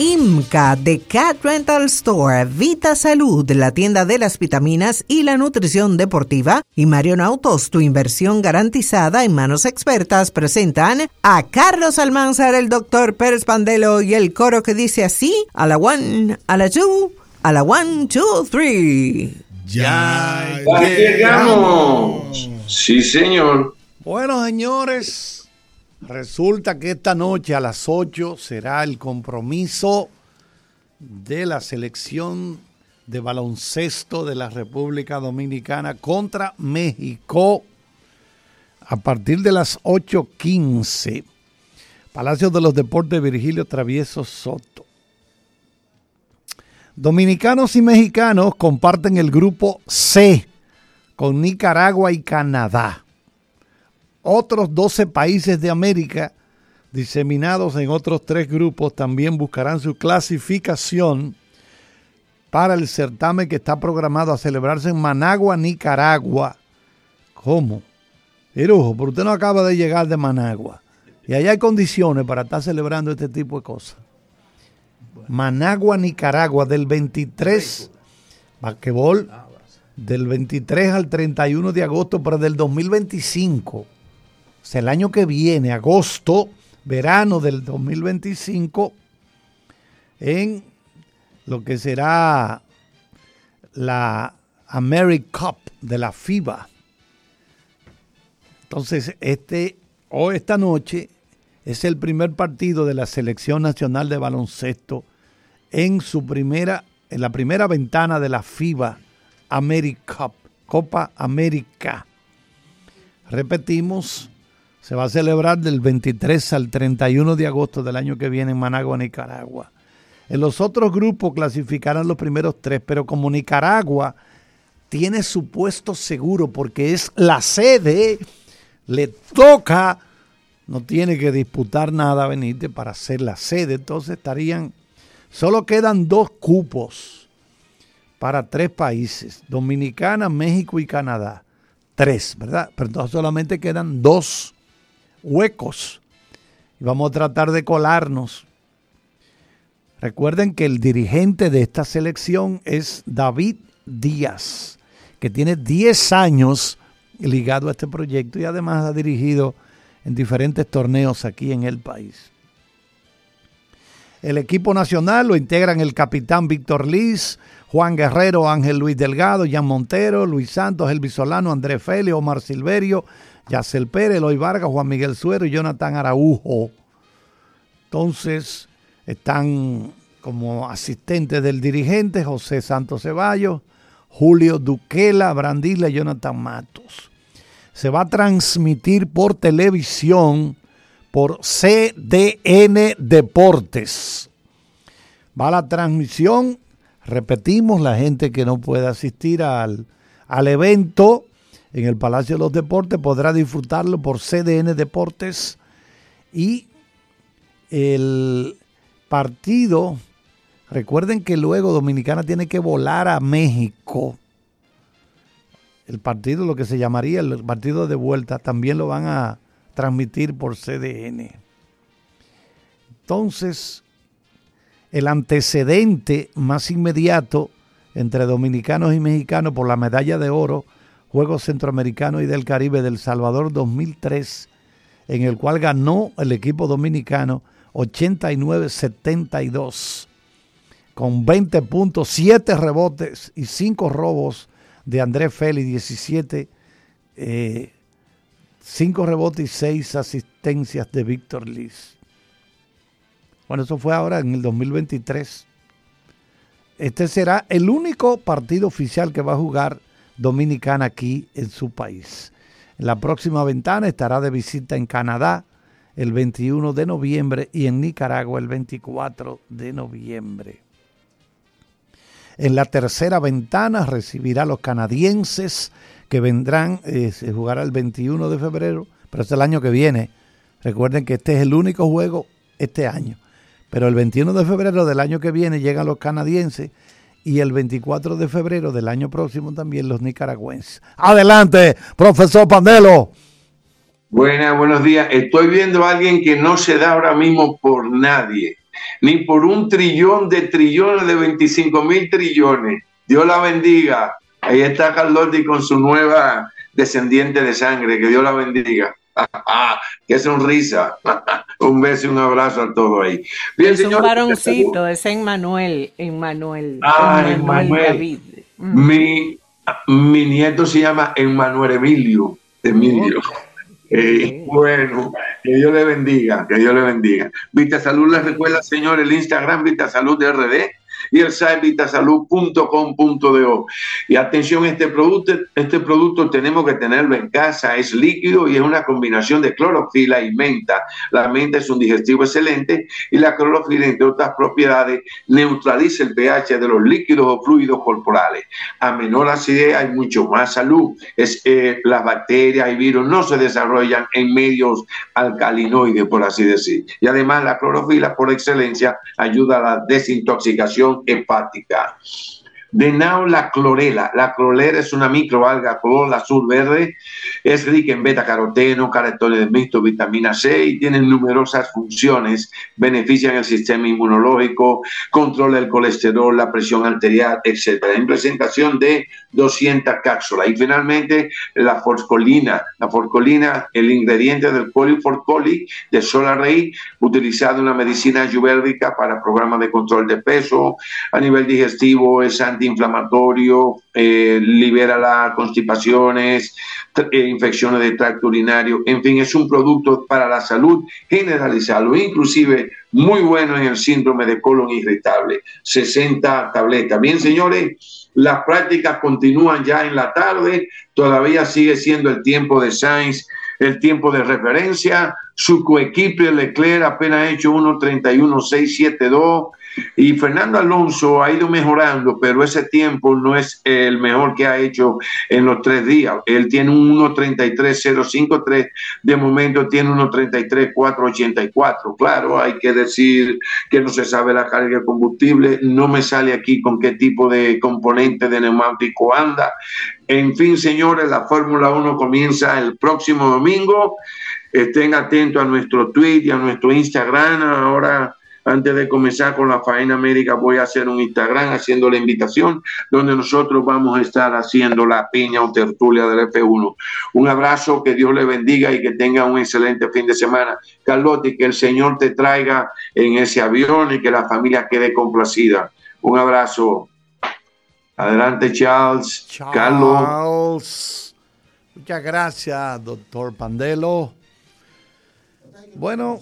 IMCA de Cat Rental Store, Vita Salud, la tienda de las vitaminas y la nutrición deportiva, y Marion Autos, tu inversión garantizada en manos expertas, presentan a Carlos Almanzar, el doctor Pérez Pandelo y el coro que dice así, a la one, a la two, a la one, two, three. Ya llegamos. Sí, señor. Bueno, señores, resulta que esta noche a las 8 será el compromiso de la selección de baloncesto de la República Dominicana contra México a partir de las 8.15. Palacio de los Deportes Virgilio Travieso Soto. Dominicanos y mexicanos comparten el grupo C con Nicaragua y Canadá. Otros 12 países de América, diseminados en otros tres grupos, también buscarán su clasificación para el certamen que está programado a celebrarse en Managua, Nicaragua. ¿Cómo? Erujo, pero usted no acaba de llegar de Managua. Y allá hay condiciones para estar celebrando este tipo de cosas. Managua, Nicaragua, del 23, basquetbol, del 23 al 31 de agosto, pero del 2025. O sea, el año que viene, agosto, verano del 2025, en lo que será la America Cup de la FIBA. Entonces, este o esta noche es el primer partido de la Selección Nacional de Baloncesto en su primera, en la primera ventana de la FIBA America Copa América. Repetimos, se va a celebrar del 23 al 31 de agosto del año que viene en Managua, Nicaragua. En los otros grupos clasificarán los primeros tres, pero como Nicaragua tiene su puesto seguro porque es la sede, le toca, no tiene que disputar nada Benítez para ser la sede, entonces estarían Solo quedan dos cupos para tres países, Dominicana, México y Canadá. Tres, ¿verdad? Pero entonces solamente quedan dos huecos. Y vamos a tratar de colarnos. Recuerden que el dirigente de esta selección es David Díaz, que tiene 10 años ligado a este proyecto y además ha dirigido en diferentes torneos aquí en el país. El equipo nacional lo integran el capitán Víctor Liz, Juan Guerrero, Ángel Luis Delgado, Jan Montero, Luis Santos, Elvis Solano, André Félix, Omar Silverio, Yacel Pérez, Eloy Vargas, Juan Miguel Suero y Jonathan Araujo. Entonces están como asistentes del dirigente José Santos Ceballos, Julio Duquela, Brandila y Jonathan Matos. Se va a transmitir por televisión por CDN Deportes. Va la transmisión, repetimos, la gente que no puede asistir al, al evento en el Palacio de los Deportes podrá disfrutarlo por CDN Deportes y el partido, recuerden que luego Dominicana tiene que volar a México. El partido, lo que se llamaría el partido de vuelta, también lo van a transmitir por CDN. Entonces, el antecedente más inmediato entre dominicanos y mexicanos por la medalla de oro, Juegos Centroamericanos y del Caribe del Salvador 2003, en el cual ganó el equipo dominicano 89-72, con 20 puntos, 7 rebotes y 5 robos de Andrés Félix, 17 eh, Cinco rebotes y seis asistencias de Víctor Liz. Bueno, eso fue ahora en el 2023. Este será el único partido oficial que va a jugar Dominicana aquí en su país. La próxima ventana estará de visita en Canadá el 21 de noviembre y en Nicaragua el 24 de noviembre. En la tercera ventana recibirá a los canadienses que vendrán, eh, se jugará el 21 de febrero, pero es el año que viene. Recuerden que este es el único juego este año. Pero el 21 de febrero del año que viene llegan los canadienses y el 24 de febrero del año próximo también los nicaragüenses. Adelante, profesor Pandelo. Buenas, buenos días. Estoy viendo a alguien que no se da ahora mismo por nadie. ni por un trillón de trillones de 25 mil trillones. Dios la bendiga. Ahí está Carlotti con su nueva descendiente de sangre. Que Dios la bendiga. Qué sonrisa. un beso y un abrazo a todos ahí. Bien, es un varoncito, es Emmanuel. Emmanuel. Ah, David. Mi, mi nieto se llama Emmanuel Emilio. Emilio. Eh, bueno, que Dios le bendiga, que Dios le bendiga. Vita Salud les recuerda, señor, el Instagram Vita Salud de RD y el site vitasalud.com.do. Y atención, este producto, este producto tenemos que tenerlo en casa, es líquido y es una combinación de clorofila y menta. La menta es un digestivo excelente y la clorofila, entre otras propiedades, neutraliza el pH de los líquidos o fluidos corporales. A menor acidez hay mucho más salud. Es, eh, las bacterias y virus no se desarrollan en medios alcalinoides, por así decir. Y además la clorofila, por excelencia, ayuda a la desintoxicación hepática. De la clorela. La clorela es una microalga color azul verde. Es rica en beta caroteno, caroteno de mixto, vitamina C y tiene numerosas funciones. Benefician el sistema inmunológico, controla el colesterol, la presión arterial, etc. En presentación de 200 cápsulas. Y finalmente la forscolina. La forscolina, el ingrediente del poliforcoli de sola raíz, utilizado en la medicina ayurvédica para programas de control de peso. A nivel digestivo es antiinflamatorio, eh, libera las constipaciones, eh, infecciones de tracto urinario. En fin, es un producto para la salud generalizado, inclusive muy bueno en el síndrome de colon irritable. 60 tabletas. Bien, señores las prácticas continúan ya en la tarde, todavía sigue siendo el tiempo de Sainz, el tiempo de referencia. Su coequipe Leclerc apenas ha hecho 1.31.672 y Fernando Alonso ha ido mejorando, pero ese tiempo no es el mejor que ha hecho en los tres días. Él tiene un 1.33.053, de momento tiene 1.33.484. Claro, hay que decir que no se sabe la carga de combustible, no me sale aquí con qué tipo de componente de neumático anda. En fin, señores, la Fórmula 1 comienza el próximo domingo. Estén atentos a nuestro tweet y a nuestro Instagram. Ahora antes de comenzar con la faena médica, voy a hacer un Instagram haciendo la invitación, donde nosotros vamos a estar haciendo la piña o tertulia del F1. Un abrazo, que Dios le bendiga y que tenga un excelente fin de semana. Carlotti, que el Señor te traiga en ese avión y que la familia quede complacida. Un abrazo. Adelante, Charles. Charles. Carlos. Muchas gracias, doctor Pandelo. Bueno,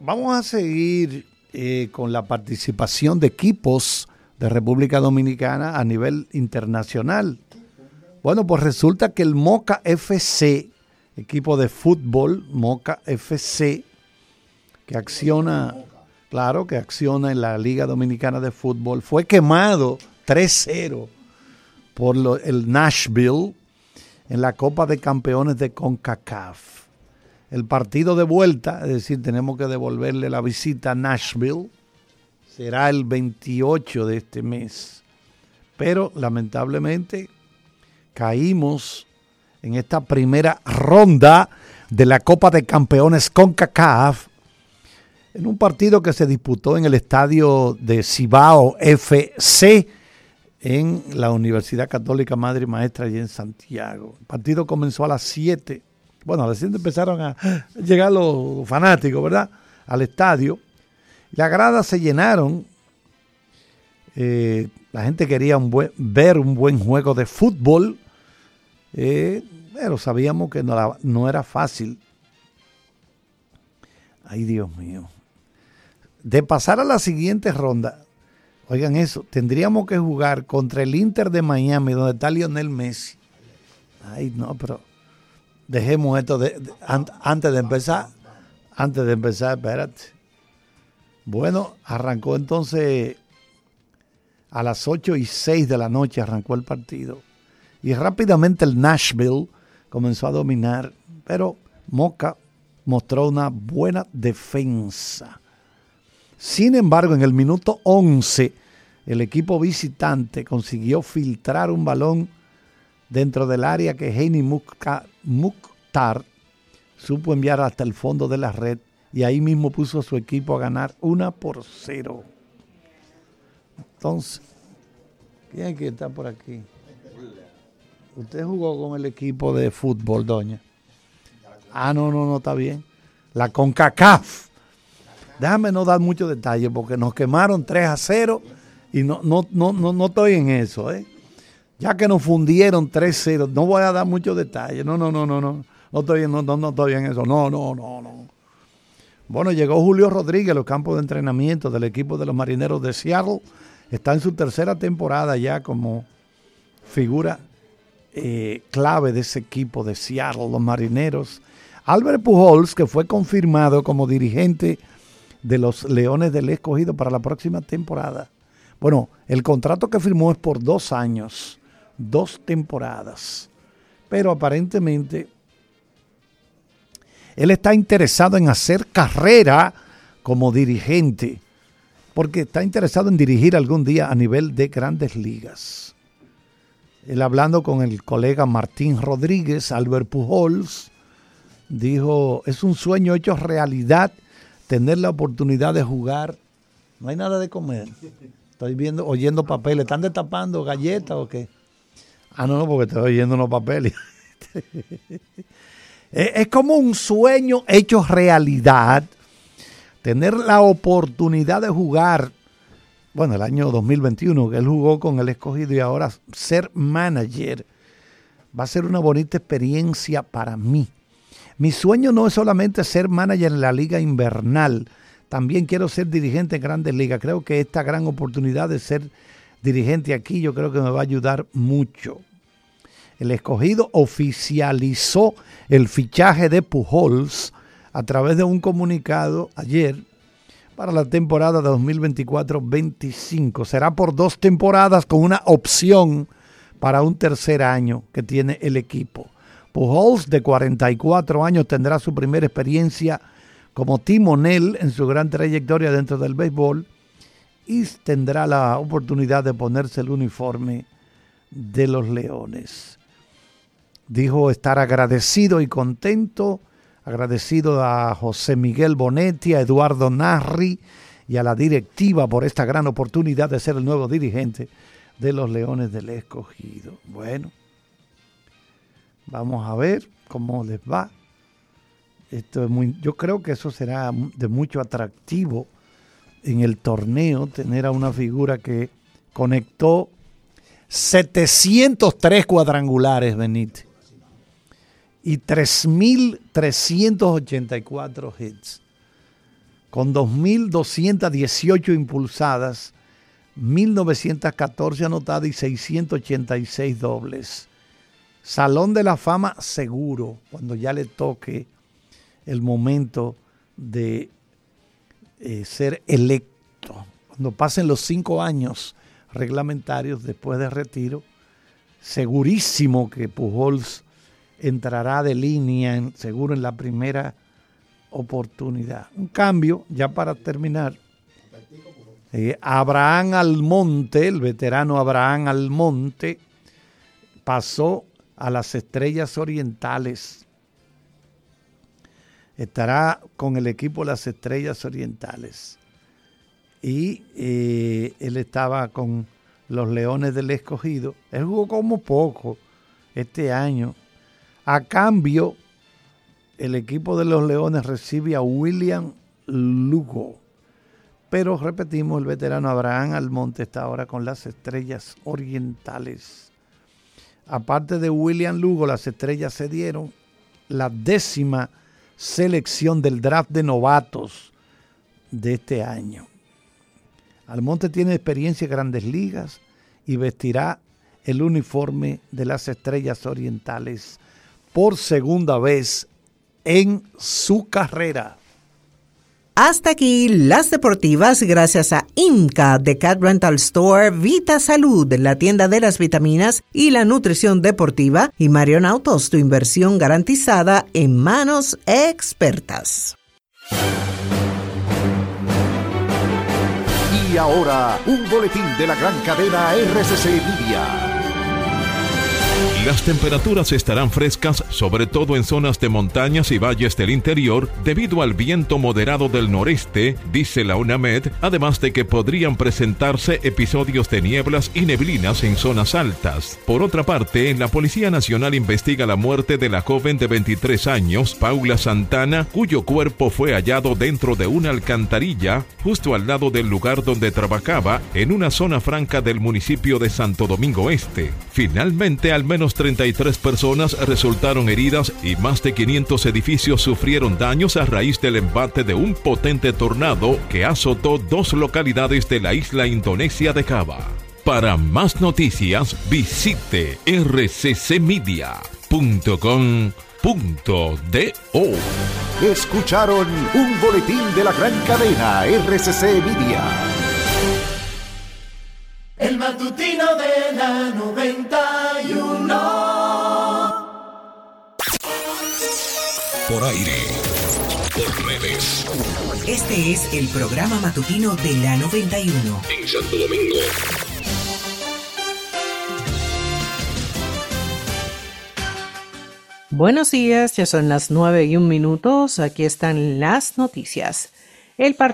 vamos a seguir eh, con la participación de equipos de República Dominicana a nivel internacional. Bueno, pues resulta que el Moca FC, equipo de fútbol, Moca FC, que acciona, claro, que acciona en la Liga Dominicana de Fútbol, fue quemado 3-0 por el Nashville en la Copa de Campeones de CONCACAF el partido de vuelta, es decir, tenemos que devolverle la visita a Nashville, será el 28 de este mes. Pero lamentablemente caímos en esta primera ronda de la Copa de Campeones CONCACAF en un partido que se disputó en el estadio de Cibao FC en la Universidad Católica Madre y Maestra allí en Santiago. El partido comenzó a las 7 bueno, recién empezaron a llegar los fanáticos, ¿verdad? Al estadio. Las gradas se llenaron. Eh, la gente quería ver un buen juego de fútbol. Eh, pero sabíamos que no, no era fácil. Ay, Dios mío. De pasar a la siguiente ronda, oigan eso, tendríamos que jugar contra el Inter de Miami, donde está Lionel Messi. Ay, no, pero dejemos esto de, antes de empezar. Antes de empezar, espérate. Bueno, arrancó entonces a las 8 y 6 de la noche, arrancó el partido. Y rápidamente el Nashville comenzó a dominar, pero Moca mostró una buena defensa. Sin embargo, en el minuto 11, el equipo visitante consiguió filtrar un balón dentro del área que Heini Mukhtar supo enviar hasta el fondo de la red y ahí mismo puso a su equipo a ganar una por cero. Entonces, ¿quién es que está por aquí? Usted jugó con el equipo de fútbol, doña. Ah, no, no, no, está bien. La CONCACAF. Déjame no dar muchos detalles porque nos quemaron 3 a 0 y no, no, no, no, no estoy en eso, ¿eh? Ya que nos fundieron 3-0, no voy a dar muchos detalles. No, no, no, no, no. No estoy, no, no, no estoy en eso. No, no, no, no. Bueno, llegó Julio Rodríguez a los campos de entrenamiento del equipo de los marineros de Seattle. Está en su tercera temporada ya como figura eh, clave de ese equipo de Seattle, los marineros. Albert Pujols, que fue confirmado como dirigente de los Leones del Escogido para la próxima temporada. Bueno, el contrato que firmó es por dos años, dos temporadas. Pero aparentemente él está interesado en hacer carrera como dirigente, porque está interesado en dirigir algún día a nivel de grandes ligas. Él hablando con el colega Martín Rodríguez, Albert Pujols, dijo, es un sueño hecho realidad tener la oportunidad de jugar. No hay nada de comer. Estoy viendo, oyendo papeles. ¿Están destapando galletas o qué? Ah, no, no, porque estoy oyendo unos papeles. es como un sueño hecho realidad. Tener la oportunidad de jugar, bueno, el año 2021, que él jugó con el escogido y ahora ser manager, va a ser una bonita experiencia para mí. Mi sueño no es solamente ser manager en la liga invernal, también quiero ser dirigente en grandes ligas. Creo que esta gran oportunidad de ser dirigente aquí, yo creo que me va a ayudar mucho. El escogido oficializó el fichaje de Pujols a través de un comunicado ayer para la temporada de 2024-25. Será por dos temporadas con una opción para un tercer año que tiene el equipo. Pujols, de 44 años, tendrá su primera experiencia como timonel en su gran trayectoria dentro del béisbol y tendrá la oportunidad de ponerse el uniforme de los Leones. Dijo estar agradecido y contento, agradecido a José Miguel Bonetti, a Eduardo Narri y a la directiva por esta gran oportunidad de ser el nuevo dirigente de los Leones del Escogido. Bueno, Vamos a ver cómo les va. Esto es muy, yo creo que eso será de mucho atractivo en el torneo, tener a una figura que conectó 703 cuadrangulares, Benítez, y 3.384 hits, con 2.218 impulsadas, 1.914 anotadas y 686 dobles. Salón de la Fama seguro, cuando ya le toque el momento de eh, ser electo. Cuando pasen los cinco años reglamentarios después de retiro, segurísimo que Pujols entrará de línea, seguro en la primera oportunidad. Un cambio, ya para terminar. Eh, Abraham Almonte, el veterano Abraham Almonte, pasó a las estrellas orientales. Estará con el equipo Las Estrellas Orientales. Y eh, él estaba con los Leones del Escogido. Él jugó como poco este año. A cambio, el equipo de los Leones recibe a William Lugo. Pero repetimos, el veterano Abraham Almonte está ahora con las Estrellas Orientales aparte de William Lugo, las estrellas se dieron la décima selección del draft de novatos de este año. Almonte tiene experiencia en grandes ligas y vestirá el uniforme de las estrellas orientales por segunda vez en su carrera. Hasta aquí las deportivas gracias a IMCA de Cat Rental Store, Vita Salud, la tienda de las vitaminas y la nutrición deportiva y Marion Autos, tu inversión garantizada en manos expertas. Y ahora, un boletín de la gran cadena RCC Media. Las temperaturas estarán frescas, sobre todo en zonas de montañas y valles del interior, debido al viento moderado del noreste, dice la UNAMED, además de que podrían presentarse episodios de nieblas y neblinas en zonas altas. Por otra parte, la Policía Nacional investiga la muerte de la joven de 23 años, Paula Santana, cuyo cuerpo fue hallado dentro de una alcantarilla justo al lado del lugar donde trabajaba, en una zona franca del municipio de Santo Domingo Este. Finalmente, al menos 33 personas resultaron heridas y más de 500 edificios sufrieron daños a raíz del embate de un potente tornado que azotó dos localidades de la isla indonesia de Java. Para más noticias, visite rccmedia.com.do. Escucharon un boletín de la gran cadena RCC Media. El matutino de la 91. Por aire. Por redes. Este es el programa matutino de la 91. En Santo Domingo. Buenos días, ya son las nueve y un minutos. Aquí están las noticias. El